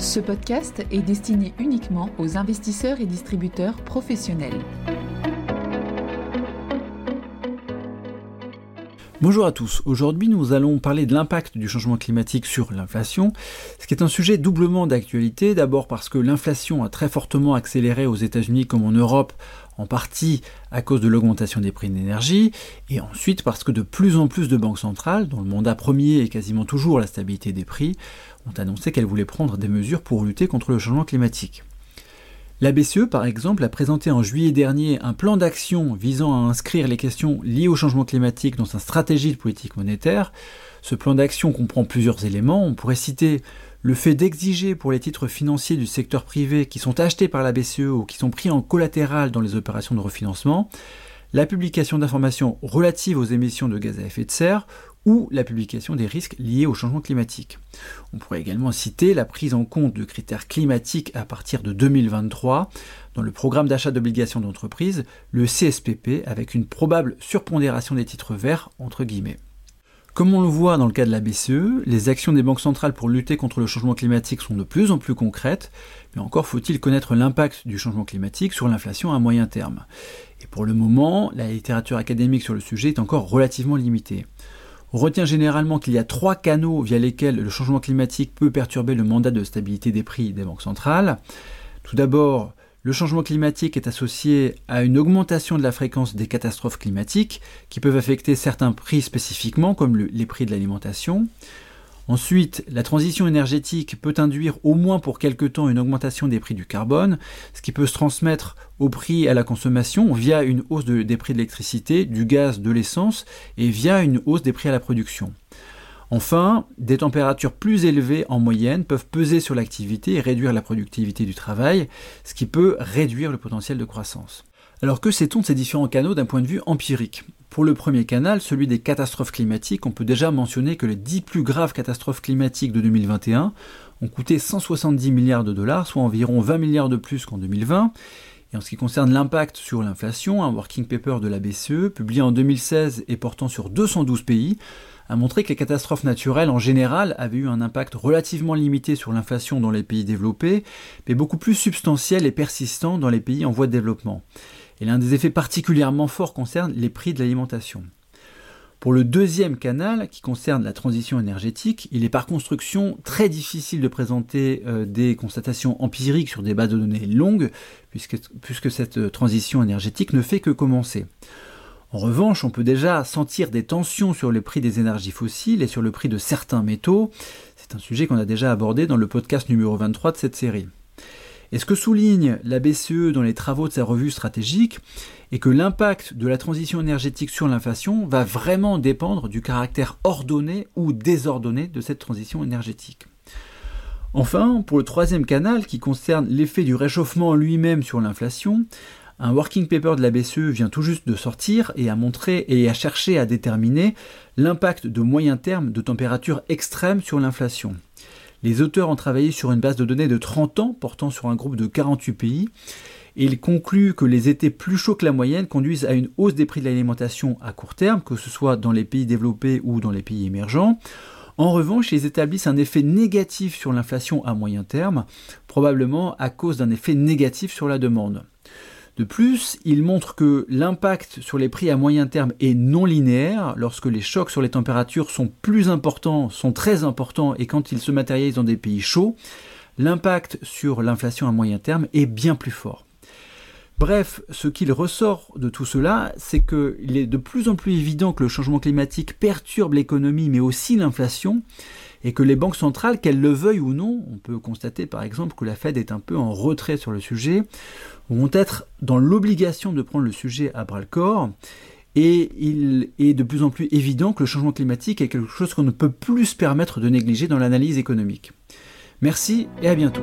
Ce podcast est destiné uniquement aux investisseurs et distributeurs professionnels. Bonjour à tous, aujourd'hui nous allons parler de l'impact du changement climatique sur l'inflation, ce qui est un sujet doublement d'actualité, d'abord parce que l'inflation a très fortement accéléré aux États-Unis comme en Europe, en partie à cause de l'augmentation des prix de l'énergie, et ensuite parce que de plus en plus de banques centrales, dont le mandat premier est quasiment toujours la stabilité des prix, ont annoncé qu'elles voulaient prendre des mesures pour lutter contre le changement climatique. La BCE, par exemple, a présenté en juillet dernier un plan d'action visant à inscrire les questions liées au changement climatique dans sa stratégie de politique monétaire. Ce plan d'action comprend plusieurs éléments. On pourrait citer le fait d'exiger pour les titres financiers du secteur privé qui sont achetés par la BCE ou qui sont pris en collatéral dans les opérations de refinancement, la publication d'informations relatives aux émissions de gaz à effet de serre ou la publication des risques liés au changement climatique. On pourrait également citer la prise en compte de critères climatiques à partir de 2023 dans le programme d'achat d'obligations d'entreprise, le CSPP, avec une probable surpondération des titres verts, entre guillemets. Comme on le voit dans le cas de la BCE, les actions des banques centrales pour lutter contre le changement climatique sont de plus en plus concrètes, mais encore faut-il connaître l'impact du changement climatique sur l'inflation à moyen terme. Et pour le moment, la littérature académique sur le sujet est encore relativement limitée. On retient généralement qu'il y a trois canaux via lesquels le changement climatique peut perturber le mandat de stabilité des prix des banques centrales. Tout d'abord, le changement climatique est associé à une augmentation de la fréquence des catastrophes climatiques qui peuvent affecter certains prix spécifiquement, comme les prix de l'alimentation. Ensuite, la transition énergétique peut induire au moins pour quelque temps une augmentation des prix du carbone, ce qui peut se transmettre au prix à la consommation via une hausse des prix de l'électricité, du gaz, de l'essence et via une hausse des prix à la production. Enfin, des températures plus élevées en moyenne peuvent peser sur l'activité et réduire la productivité du travail, ce qui peut réduire le potentiel de croissance. Alors que sait-on de ces différents canaux d'un point de vue empirique? Pour le premier canal, celui des catastrophes climatiques, on peut déjà mentionner que les 10 plus graves catastrophes climatiques de 2021 ont coûté 170 milliards de dollars, soit environ 20 milliards de plus qu'en 2020. Et en ce qui concerne l'impact sur l'inflation, un working paper de la BCE, publié en 2016 et portant sur 212 pays, a montré que les catastrophes naturelles en général avaient eu un impact relativement limité sur l'inflation dans les pays développés, mais beaucoup plus substantiel et persistant dans les pays en voie de développement. Et l'un des effets particulièrement forts concerne les prix de l'alimentation. Pour le deuxième canal, qui concerne la transition énergétique, il est par construction très difficile de présenter euh, des constatations empiriques sur des bases de données longues, puisque, puisque cette transition énergétique ne fait que commencer. En revanche, on peut déjà sentir des tensions sur le prix des énergies fossiles et sur le prix de certains métaux. C'est un sujet qu'on a déjà abordé dans le podcast numéro 23 de cette série. Et ce que souligne la BCE dans les travaux de sa revue stratégique est que l'impact de la transition énergétique sur l'inflation va vraiment dépendre du caractère ordonné ou désordonné de cette transition énergétique. Enfin, pour le troisième canal qui concerne l'effet du réchauffement lui-même sur l'inflation, un working paper de la BCE vient tout juste de sortir et a montré et a cherché à déterminer l'impact de moyen terme de températures extrêmes sur l'inflation. Les auteurs ont travaillé sur une base de données de 30 ans portant sur un groupe de 48 pays et ils concluent que les étés plus chauds que la moyenne conduisent à une hausse des prix de l'alimentation à court terme, que ce soit dans les pays développés ou dans les pays émergents. En revanche, ils établissent un effet négatif sur l'inflation à moyen terme, probablement à cause d'un effet négatif sur la demande. De plus, il montre que l'impact sur les prix à moyen terme est non linéaire lorsque les chocs sur les températures sont plus importants, sont très importants et quand ils se matérialisent dans des pays chauds, l'impact sur l'inflation à moyen terme est bien plus fort. Bref, ce qu'il ressort de tout cela, c'est qu'il est de plus en plus évident que le changement climatique perturbe l'économie mais aussi l'inflation et que les banques centrales, qu'elles le veuillent ou non, on peut constater par exemple que la Fed est un peu en retrait sur le sujet, vont être dans l'obligation de prendre le sujet à bras le corps. Et il est de plus en plus évident que le changement climatique est quelque chose qu'on ne peut plus se permettre de négliger dans l'analyse économique. Merci et à bientôt.